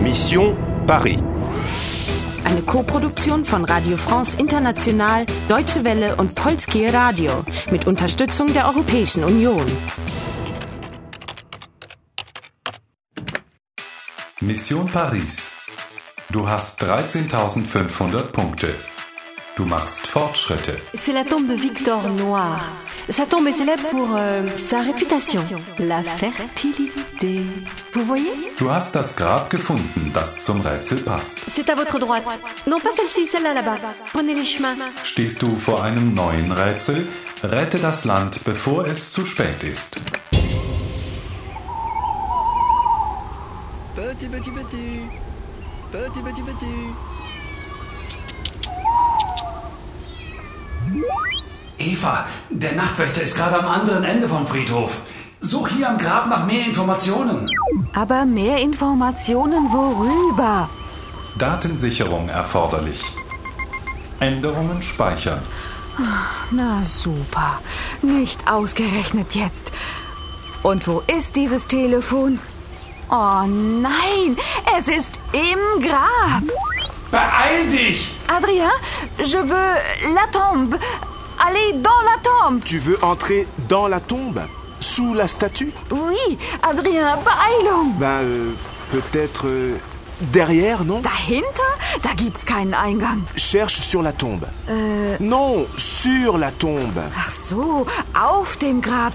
Mission Paris. Eine Koproduktion von Radio France International, Deutsche Welle und Polskie Radio mit Unterstützung der Europäischen Union. Mission Paris. Du hast 13.500 Punkte. Du machst Fortschritte. C'est la tombe de Victor Noir. Sa tombe est célèbre pour euh, sa réputation, la fertilité. Vous voyez Du hast das Grab gefunden, das zum Rätsel passt. C'est à votre droite. Non, pas celle-ci, celle-là là-bas. Prenez les chemins. Stehst du vor einem neuen Rätsel? Rette das Land, bevor es zu spät ist. Petit, petit, petit. Petit, petit, petit. Eva, der Nachtwächter ist gerade am anderen Ende vom Friedhof. Such hier am Grab nach mehr Informationen. Aber mehr Informationen worüber? Datensicherung erforderlich. Änderungen speichern. Na super. Nicht ausgerechnet jetzt. Und wo ist dieses Telefon? Oh nein, es ist im Grab. Beeil dich! Adrien, je veux la tombe. Allez dans la tombe. Tu veux entrer dans la tombe Sous la statue Oui, Adrien, Beeilung. Ben, euh, peut-être euh, derrière, non? Dahinter? Da gibt's keinen Eingang. Cherche sur la tombe. Äh, Non, sur la tombe. ach so, auf dem Grab.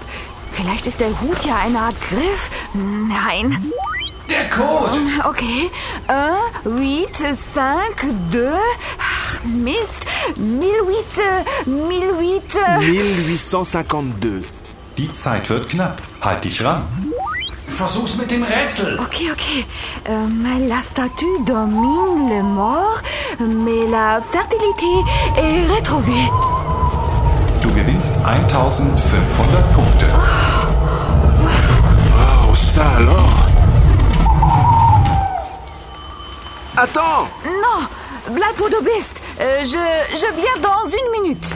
Vielleicht ist der Hut ja eine Art Griff. Nein. Der Code! Okay. 1, 8, 5, 2. Ach, Mist. 1008, 1008. 1852. Die Zeit wird knapp. Halt dich ran. Versuch's mit dem Rätsel. Ok, ok. Euh, la statue domine le mort, mais la fertilité est retrouvée. Du gewinnst 1500 Punkte. Oh, ça alors Attends Non, bleib wo du bist. Euh, je, je viens dans une minute.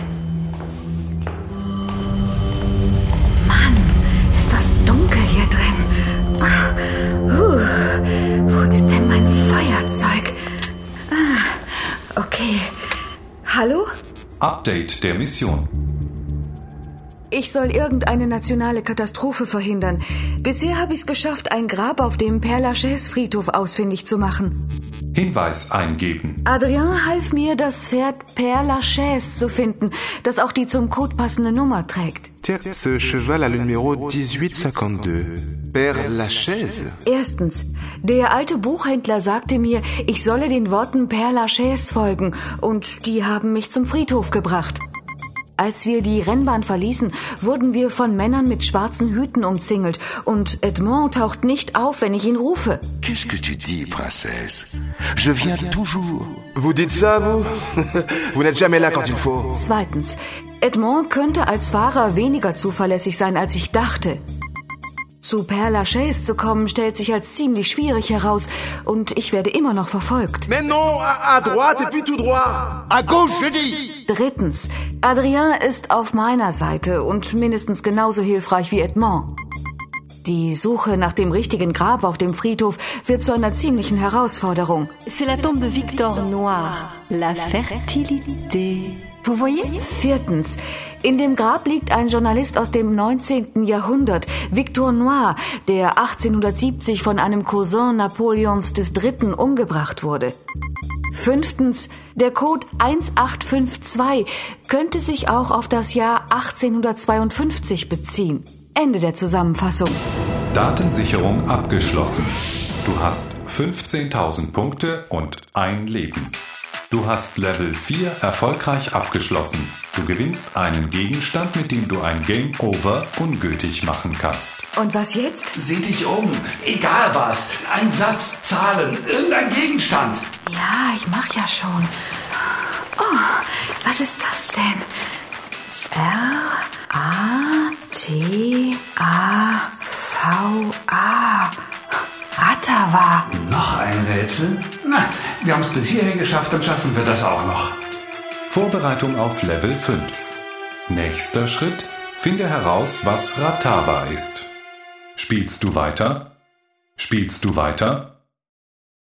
Feuerzeug? Ah, okay. Hallo? Update der Mission. Ich soll irgendeine nationale Katastrophe verhindern. Bisher habe ich es geschafft, ein Grab auf dem Père Lachaise Friedhof ausfindig zu machen. Hinweis eingeben. Adrien half mir, das Pferd Père Lachaise zu finden, das auch die zum Code passende Nummer trägt. Tiens, ce cheval a le numéro 1852. Père Lachaise Erstens, der alte Buchhändler sagte mir, ich solle den Worten Père Lachaise folgen, und die haben mich zum Friedhof gebracht. Als wir die Rennbahn verließen, wurden wir von Männern mit schwarzen Hüten umzingelt, und Edmond taucht nicht auf, wenn ich ihn rufe. Qu'est-ce que tu dis, princesse Je viens toujours. Vous dites ça, vous Vous n'êtes jamais là quand il faut. Zweitens, Edmond könnte als Fahrer weniger zuverlässig sein, als ich dachte. Zu Père Lachaise zu kommen, stellt sich als ziemlich schwierig heraus, und ich werde immer noch verfolgt. Mais non, à, à droite et puis tout droit À gauche, je dis Drittens, Adrien ist auf meiner Seite und mindestens genauso hilfreich wie Edmond. Die Suche nach dem richtigen Grab auf dem Friedhof wird zu einer ziemlichen Herausforderung. C'est la tombe de Victor Noir, la fertilité. Vous voyez Viertens, in dem Grab liegt ein Journalist aus dem 19. Jahrhundert, Victor Noir, der 1870 von einem Cousin Napoleons III. umgebracht wurde. Fünftens, der Code 1852 könnte sich auch auf das Jahr 1852 beziehen. Ende der Zusammenfassung. Datensicherung abgeschlossen. Du hast 15.000 Punkte und ein Leben. Du hast Level 4 erfolgreich abgeschlossen. Du gewinnst einen Gegenstand, mit dem du ein Game Over ungültig machen kannst. Und was jetzt? Sieh dich um. Egal was. Ein Satz, Zahlen, irgendein Gegenstand. Ja, ich mach ja schon. Oh, was ist das denn? R A T A V A Ratava. Noch ein Rätsel? Na, wir haben es bis hierher geschafft, dann schaffen wir das auch noch. Vorbereitung auf Level 5. Nächster Schritt. Finde heraus, was Ratava ist. Spielst du weiter? Spielst du weiter?